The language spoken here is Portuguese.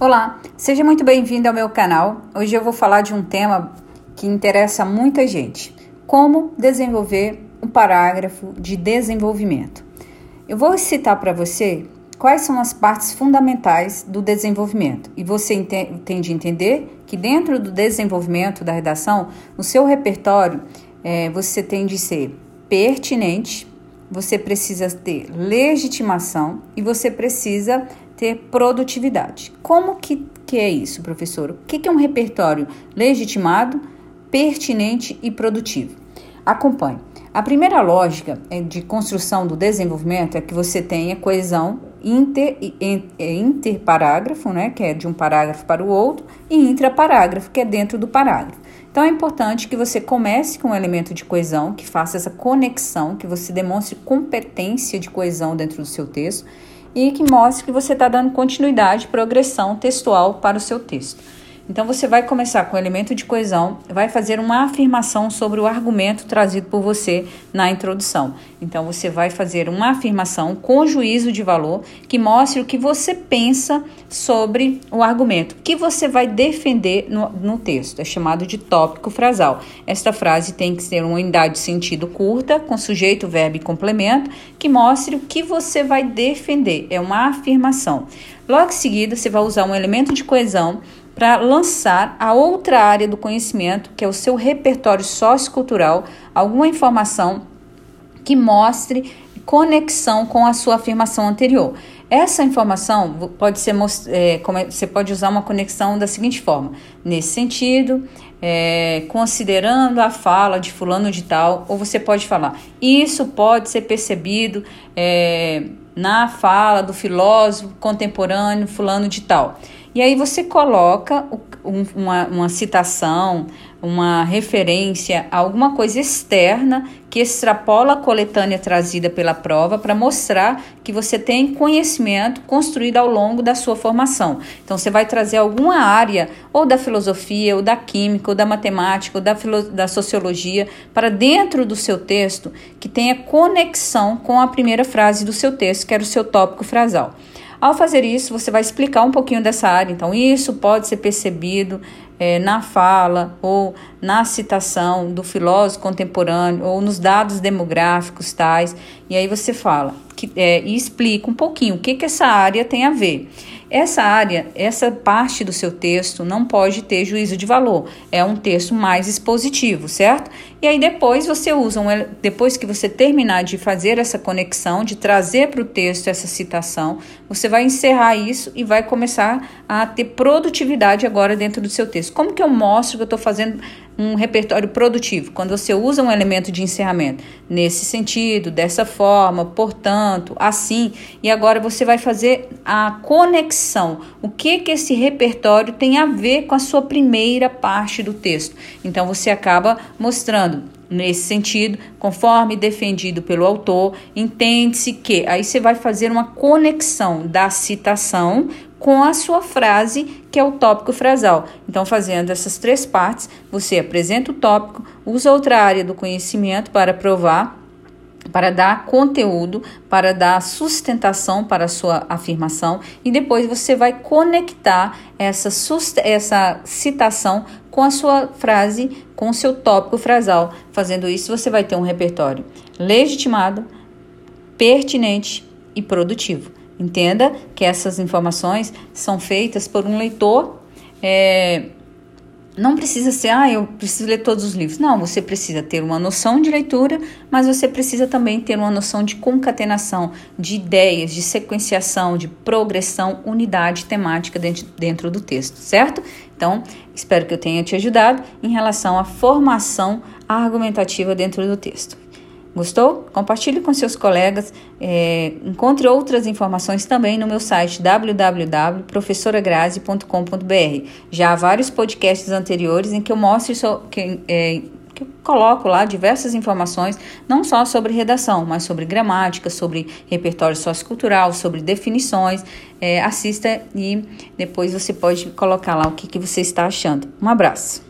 Olá, seja muito bem-vindo ao meu canal. Hoje eu vou falar de um tema que interessa muita gente: como desenvolver um parágrafo de desenvolvimento. Eu vou citar para você quais são as partes fundamentais do desenvolvimento e você tem de entender que dentro do desenvolvimento da redação, o seu repertório é, você tem de ser pertinente, você precisa ter legitimação e você precisa ter produtividade. Como que, que é isso, professor? O que, que é um repertório legitimado, pertinente e produtivo? Acompanhe. A primeira lógica é de construção do desenvolvimento é que você tenha coesão inter, é interparágrafo, né, que é de um parágrafo para o outro, e intraparágrafo, que é dentro do parágrafo. Então é importante que você comece com um elemento de coesão, que faça essa conexão, que você demonstre competência de coesão dentro do seu texto e que mostre que você está dando continuidade, progressão textual para o seu texto. Então você vai começar com o elemento de coesão, vai fazer uma afirmação sobre o argumento trazido por você na introdução. Então você vai fazer uma afirmação com juízo de valor que mostre o que você pensa sobre o argumento, que você vai defender no, no texto. É chamado de tópico frasal. Esta frase tem que ser uma unidade de sentido curta, com sujeito, verbo e complemento, que mostre o que você vai defender. É uma afirmação. Logo em seguida, você vai usar um elemento de coesão para lançar a outra área do conhecimento, que é o seu repertório sociocultural, alguma informação que mostre conexão com a sua afirmação anterior. Essa informação pode ser é, é, você pode usar uma conexão da seguinte forma: nesse sentido, é, considerando a fala de fulano de tal, ou você pode falar, isso pode ser percebido é, na fala do filósofo contemporâneo fulano de tal. E aí você coloca um, uma, uma citação, uma referência, alguma coisa externa que extrapola a coletânea trazida pela prova para mostrar que você tem conhecimento construído ao longo da sua formação. Então, você vai trazer alguma área, ou da filosofia, ou da química, ou da matemática, ou da, da sociologia, para dentro do seu texto que tenha conexão com a primeira frase do seu texto, que era o seu tópico frasal. Ao fazer isso, você vai explicar um pouquinho dessa área. Então, isso pode ser percebido é, na fala ou na citação do filósofo contemporâneo ou nos dados demográficos tais. E aí você fala que, é, e explica um pouquinho o que, que essa área tem a ver. Essa área, essa parte do seu texto não pode ter juízo de valor. É um texto mais expositivo, certo? E aí depois você usa, um, depois que você terminar de fazer essa conexão, de trazer para o texto essa citação, você vai encerrar isso e vai começar a ter produtividade agora dentro do seu texto. Como que eu mostro que eu estou fazendo um repertório produtivo, quando você usa um elemento de encerramento nesse sentido, dessa forma, portanto, assim, e agora você vai fazer a conexão. O que que esse repertório tem a ver com a sua primeira parte do texto? Então você acaba mostrando nesse sentido, conforme defendido pelo autor, entende-se que aí você vai fazer uma conexão da citação com a sua frase, que é o tópico frasal. Então, fazendo essas três partes, você apresenta o tópico, usa outra área do conhecimento para provar para dar conteúdo, para dar sustentação para a sua afirmação e depois você vai conectar essa, essa citação com a sua frase, com o seu tópico frasal. Fazendo isso, você vai ter um repertório legitimado, pertinente e produtivo. Entenda que essas informações são feitas por um leitor. É, não precisa ser, ah, eu preciso ler todos os livros. Não, você precisa ter uma noção de leitura, mas você precisa também ter uma noção de concatenação, de ideias, de sequenciação, de progressão, unidade temática dentro, dentro do texto, certo? Então, espero que eu tenha te ajudado em relação à formação argumentativa dentro do texto. Gostou? Compartilhe com seus colegas. É, encontre outras informações também no meu site www.professoragrazi.com.br. Já há vários podcasts anteriores em que eu mostro so, que, é, que eu coloco lá diversas informações, não só sobre redação, mas sobre gramática, sobre repertório sociocultural, sobre definições. É, assista e depois você pode colocar lá o que, que você está achando. Um abraço.